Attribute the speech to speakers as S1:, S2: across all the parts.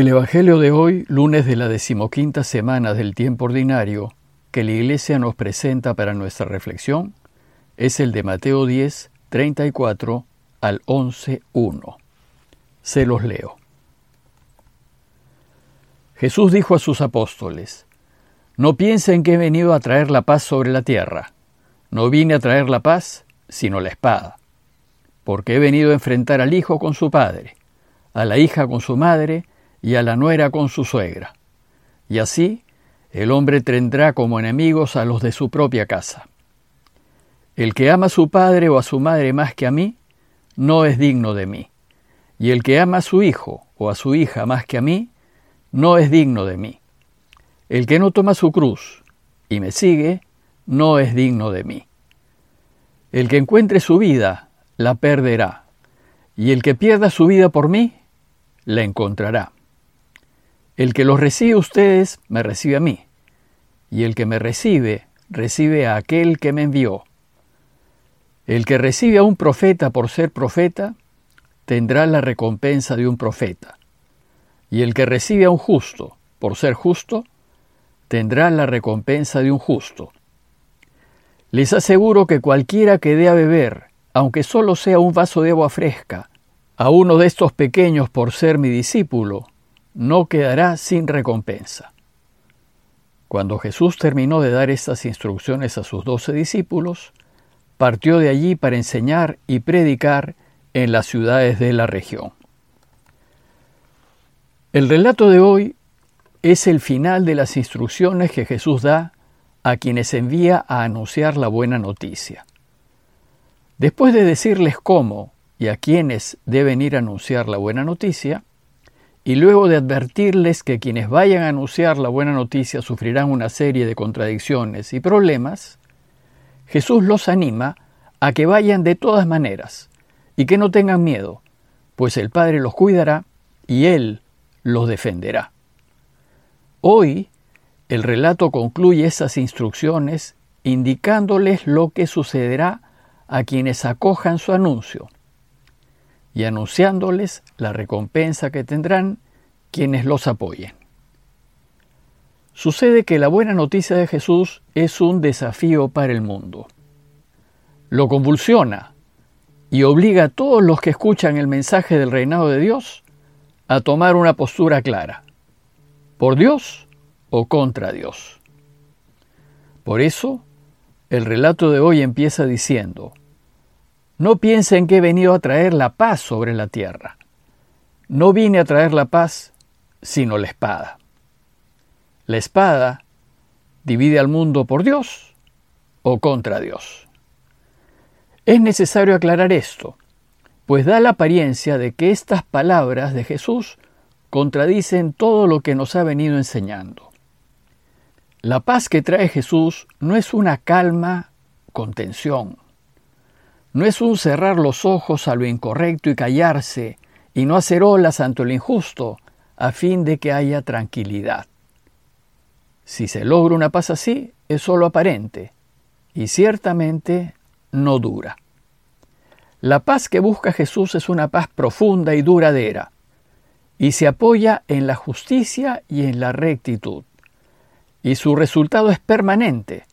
S1: El Evangelio de hoy, lunes de la decimoquinta semana del tiempo ordinario, que la Iglesia nos presenta para nuestra reflexión, es el de Mateo 10, 34 al 11, 1. Se los leo. Jesús dijo a sus apóstoles, No piensen que he venido a traer la paz sobre la tierra. No vine a traer la paz, sino la espada. Porque he venido a enfrentar al hijo con su padre, a la hija con su madre, y a la nuera con su suegra. Y así el hombre tendrá como enemigos a los de su propia casa. El que ama a su padre o a su madre más que a mí, no es digno de mí. Y el que ama a su hijo o a su hija más que a mí, no es digno de mí. El que no toma su cruz y me sigue, no es digno de mí. El que encuentre su vida, la perderá. Y el que pierda su vida por mí, la encontrará. El que los recibe a ustedes, me recibe a mí, y el que me recibe, recibe a aquel que me envió. El que recibe a un profeta por ser profeta, tendrá la recompensa de un profeta, y el que recibe a un justo por ser justo, tendrá la recompensa de un justo. Les aseguro que cualquiera que dé a beber, aunque solo sea un vaso de agua fresca, a uno de estos pequeños por ser mi discípulo, no quedará sin recompensa. Cuando Jesús terminó de dar estas instrucciones a sus doce discípulos, partió de allí para enseñar y predicar en las ciudades de la región. El relato de hoy es el final de las instrucciones que Jesús da a quienes envía a anunciar la buena noticia. Después de decirles cómo y a quienes deben ir a anunciar la buena noticia, y luego de advertirles que quienes vayan a anunciar la buena noticia sufrirán una serie de contradicciones y problemas, Jesús los anima a que vayan de todas maneras y que no tengan miedo, pues el Padre los cuidará y Él los defenderá. Hoy el relato concluye esas instrucciones indicándoles lo que sucederá a quienes acojan su anuncio y anunciándoles la recompensa que tendrán quienes los apoyen. Sucede que la buena noticia de Jesús es un desafío para el mundo. Lo convulsiona y obliga a todos los que escuchan el mensaje del reinado de Dios a tomar una postura clara, por Dios o contra Dios. Por eso, el relato de hoy empieza diciendo, no piensen que he venido a traer la paz sobre la tierra. No vine a traer la paz, sino la espada. La espada divide al mundo por Dios o contra Dios. Es necesario aclarar esto, pues da la apariencia de que estas palabras de Jesús contradicen todo lo que nos ha venido enseñando. La paz que trae Jesús no es una calma con tensión, no es un cerrar los ojos a lo incorrecto y callarse y no hacer olas ante lo injusto a fin de que haya tranquilidad. Si se logra una paz así, es solo aparente y ciertamente no dura. La paz que busca Jesús es una paz profunda y duradera y se apoya en la justicia y en la rectitud. Y su resultado es permanente,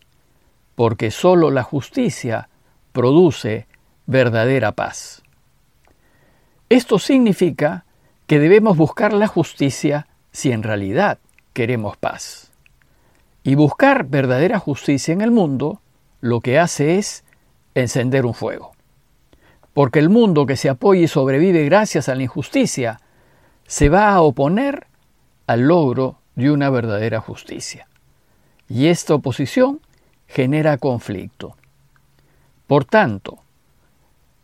S1: porque sólo la justicia produce verdadera paz. Esto significa que debemos buscar la justicia si en realidad queremos paz. Y buscar verdadera justicia en el mundo lo que hace es encender un fuego. Porque el mundo que se apoya y sobrevive gracias a la injusticia se va a oponer al logro de una verdadera justicia. Y esta oposición genera conflicto. Por tanto,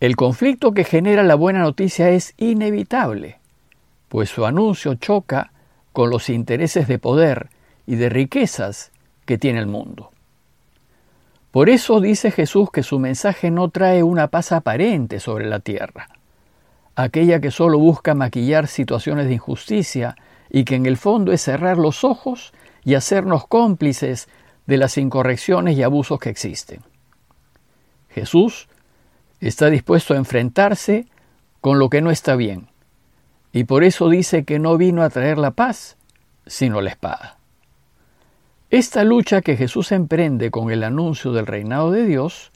S1: el conflicto que genera la buena noticia es inevitable, pues su anuncio choca con los intereses de poder y de riquezas que tiene el mundo. Por eso dice Jesús que su mensaje no trae una paz aparente sobre la tierra, aquella que solo busca maquillar situaciones de injusticia y que en el fondo es cerrar los ojos y hacernos cómplices de las incorrecciones y abusos que existen. Jesús está dispuesto a enfrentarse con lo que no está bien y por eso dice que no vino a traer la paz, sino la espada. Esta lucha que Jesús emprende con el anuncio del reinado de Dios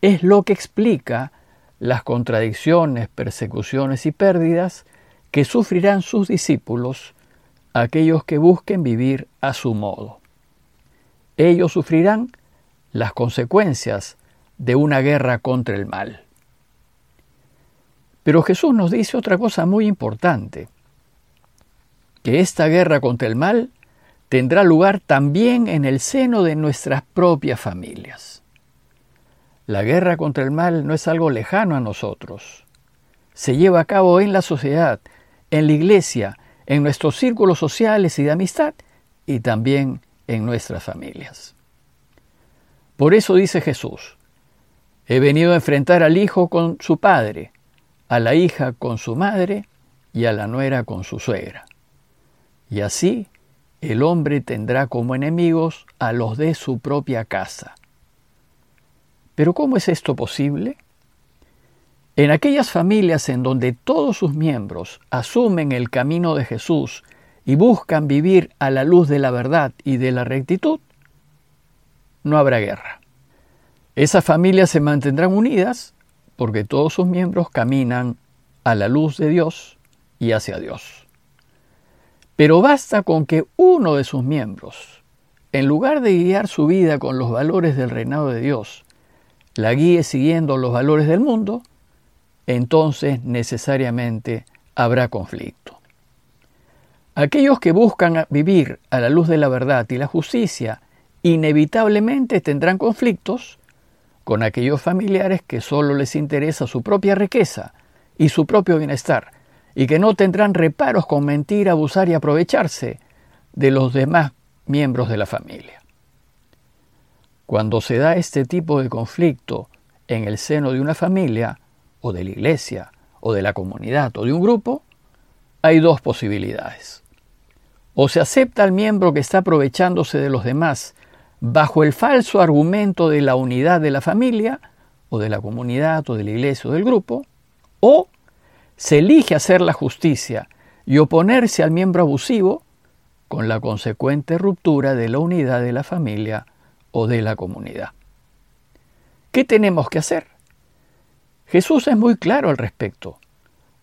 S1: es lo que explica las contradicciones, persecuciones y pérdidas que sufrirán sus discípulos, aquellos que busquen vivir a su modo. Ellos sufrirán las consecuencias de una guerra contra el mal. Pero Jesús nos dice otra cosa muy importante, que esta guerra contra el mal tendrá lugar también en el seno de nuestras propias familias. La guerra contra el mal no es algo lejano a nosotros. Se lleva a cabo en la sociedad, en la iglesia, en nuestros círculos sociales y de amistad, y también en nuestras familias. Por eso dice Jesús, he venido a enfrentar al hijo con su padre, a la hija con su madre y a la nuera con su suegra. Y así el hombre tendrá como enemigos a los de su propia casa. Pero ¿cómo es esto posible? En aquellas familias en donde todos sus miembros asumen el camino de Jesús y buscan vivir a la luz de la verdad y de la rectitud, no habrá guerra. Esas familias se mantendrán unidas porque todos sus miembros caminan a la luz de Dios y hacia Dios. Pero basta con que uno de sus miembros, en lugar de guiar su vida con los valores del reinado de Dios, la guíe siguiendo los valores del mundo, entonces necesariamente habrá conflicto. Aquellos que buscan vivir a la luz de la verdad y la justicia inevitablemente tendrán conflictos con aquellos familiares que solo les interesa su propia riqueza y su propio bienestar, y que no tendrán reparos con mentir, abusar y aprovecharse de los demás miembros de la familia. Cuando se da este tipo de conflicto en el seno de una familia, o de la iglesia, o de la comunidad, o de un grupo, hay dos posibilidades. O se acepta al miembro que está aprovechándose de los demás bajo el falso argumento de la unidad de la familia, o de la comunidad, o de la iglesia, o del grupo, o se elige hacer la justicia y oponerse al miembro abusivo con la consecuente ruptura de la unidad de la familia o de la comunidad. ¿Qué tenemos que hacer? Jesús es muy claro al respecto.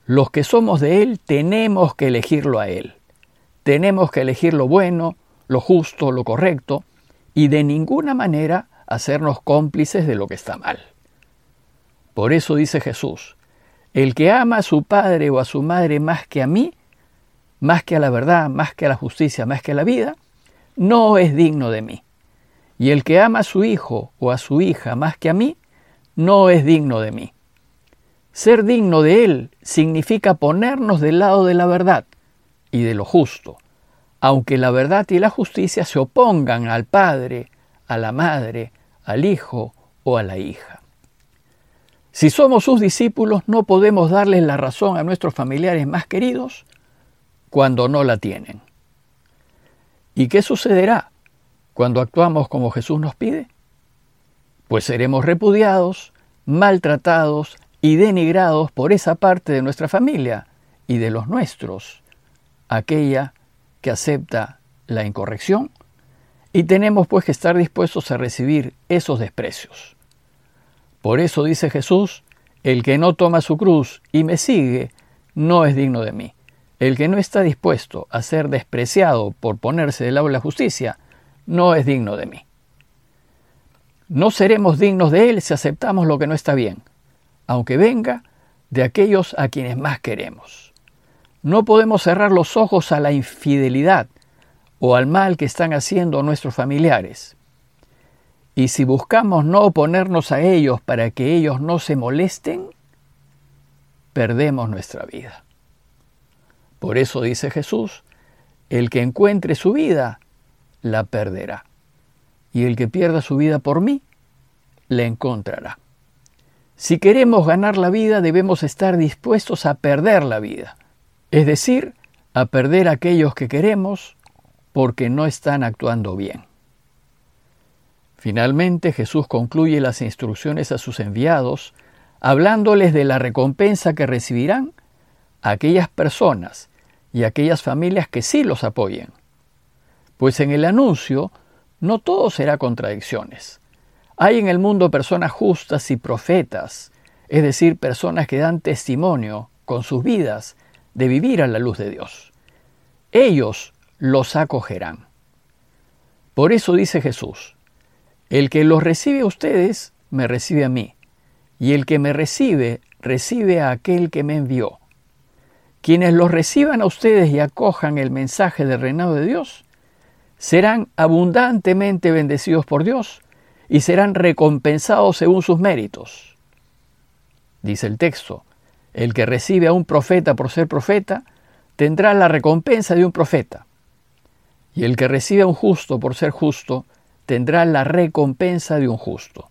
S1: Los que somos de Él tenemos que elegirlo a Él. Tenemos que elegir lo bueno, lo justo, lo correcto, y de ninguna manera hacernos cómplices de lo que está mal. Por eso dice Jesús, el que ama a su padre o a su madre más que a mí, más que a la verdad, más que a la justicia, más que a la vida, no es digno de mí. Y el que ama a su hijo o a su hija más que a mí, no es digno de mí. Ser digno de él significa ponernos del lado de la verdad y de lo justo, aunque la verdad y la justicia se opongan al padre, a la madre, al hijo o a la hija. Si somos sus discípulos, no podemos darles la razón a nuestros familiares más queridos cuando no la tienen. ¿Y qué sucederá cuando actuamos como Jesús nos pide? Pues seremos repudiados, maltratados y denigrados por esa parte de nuestra familia y de los nuestros, aquella que acepta la incorrección y tenemos pues que estar dispuestos a recibir esos desprecios. Por eso dice Jesús, el que no toma su cruz y me sigue, no es digno de mí. El que no está dispuesto a ser despreciado por ponerse del lado de la justicia, no es digno de mí. No seremos dignos de Él si aceptamos lo que no está bien, aunque venga de aquellos a quienes más queremos. No podemos cerrar los ojos a la infidelidad o al mal que están haciendo nuestros familiares. Y si buscamos no oponernos a ellos para que ellos no se molesten, perdemos nuestra vida. Por eso dice Jesús, el que encuentre su vida, la perderá. Y el que pierda su vida por mí, la encontrará. Si queremos ganar la vida, debemos estar dispuestos a perder la vida es decir, a perder a aquellos que queremos porque no están actuando bien. Finalmente Jesús concluye las instrucciones a sus enviados, hablándoles de la recompensa que recibirán aquellas personas y aquellas familias que sí los apoyen. Pues en el anuncio no todo será contradicciones. Hay en el mundo personas justas y profetas, es decir, personas que dan testimonio con sus vidas de vivir a la luz de Dios. Ellos los acogerán. Por eso dice Jesús, el que los recibe a ustedes, me recibe a mí, y el que me recibe, recibe a aquel que me envió. Quienes los reciban a ustedes y acojan el mensaje del reinado de Dios, serán abundantemente bendecidos por Dios y serán recompensados según sus méritos. Dice el texto, el que recibe a un profeta por ser profeta, tendrá la recompensa de un profeta. Y el que recibe a un justo por ser justo, tendrá la recompensa de un justo.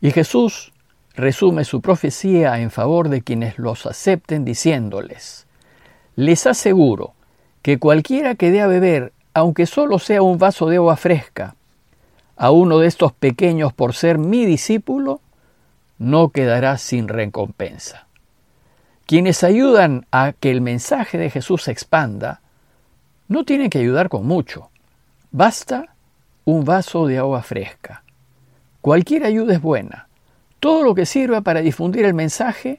S1: Y Jesús resume su profecía en favor de quienes los acepten diciéndoles, les aseguro que cualquiera que dé a beber aunque solo sea un vaso de agua fresca, a uno de estos pequeños por ser mi discípulo, no quedará sin recompensa. Quienes ayudan a que el mensaje de Jesús se expanda, no tienen que ayudar con mucho. Basta un vaso de agua fresca. Cualquier ayuda es buena. Todo lo que sirva para difundir el mensaje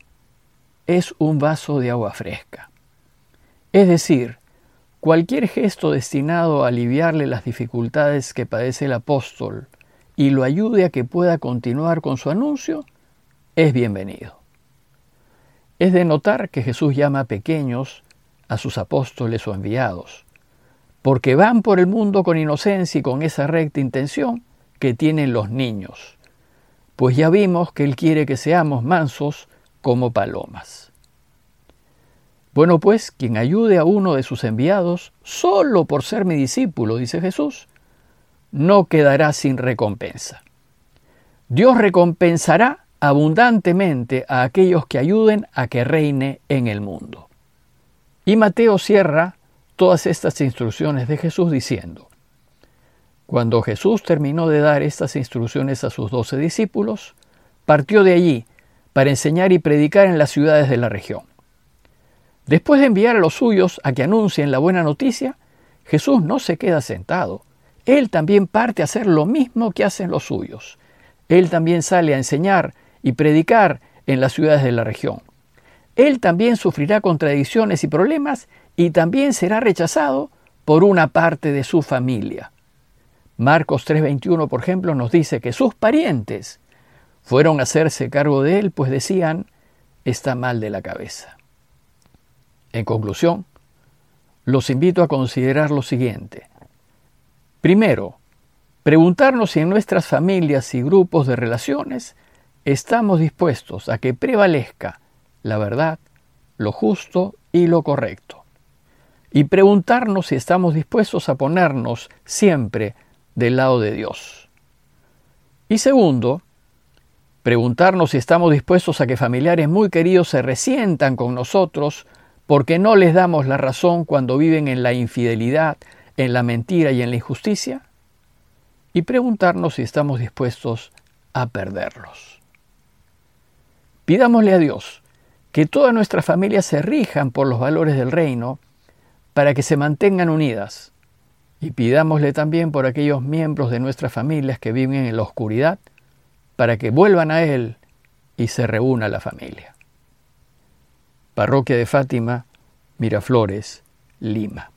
S1: es un vaso de agua fresca. Es decir, Cualquier gesto destinado a aliviarle las dificultades que padece el apóstol y lo ayude a que pueda continuar con su anuncio, es bienvenido. Es de notar que Jesús llama pequeños a sus apóstoles o enviados, porque van por el mundo con inocencia y con esa recta intención que tienen los niños, pues ya vimos que Él quiere que seamos mansos como palomas. Bueno, pues quien ayude a uno de sus enviados, solo por ser mi discípulo, dice Jesús, no quedará sin recompensa. Dios recompensará abundantemente a aquellos que ayuden a que reine en el mundo. Y Mateo cierra todas estas instrucciones de Jesús diciendo, Cuando Jesús terminó de dar estas instrucciones a sus doce discípulos, partió de allí para enseñar y predicar en las ciudades de la región. Después de enviar a los suyos a que anuncien la buena noticia, Jesús no se queda sentado. Él también parte a hacer lo mismo que hacen los suyos. Él también sale a enseñar y predicar en las ciudades de la región. Él también sufrirá contradicciones y problemas y también será rechazado por una parte de su familia. Marcos 3:21, por ejemplo, nos dice que sus parientes fueron a hacerse cargo de él, pues decían, está mal de la cabeza. En conclusión, los invito a considerar lo siguiente. Primero, preguntarnos si en nuestras familias y grupos de relaciones estamos dispuestos a que prevalezca la verdad, lo justo y lo correcto. Y preguntarnos si estamos dispuestos a ponernos siempre del lado de Dios. Y segundo, preguntarnos si estamos dispuestos a que familiares muy queridos se resientan con nosotros porque no les damos la razón cuando viven en la infidelidad, en la mentira y en la injusticia, y preguntarnos si estamos dispuestos a perderlos. Pidámosle a Dios que todas nuestras familias se rijan por los valores del reino para que se mantengan unidas, y pidámosle también por aquellos miembros de nuestras familias que viven en la oscuridad, para que vuelvan a Él y se reúna la familia. Parroquia de Fátima, Miraflores, Lima.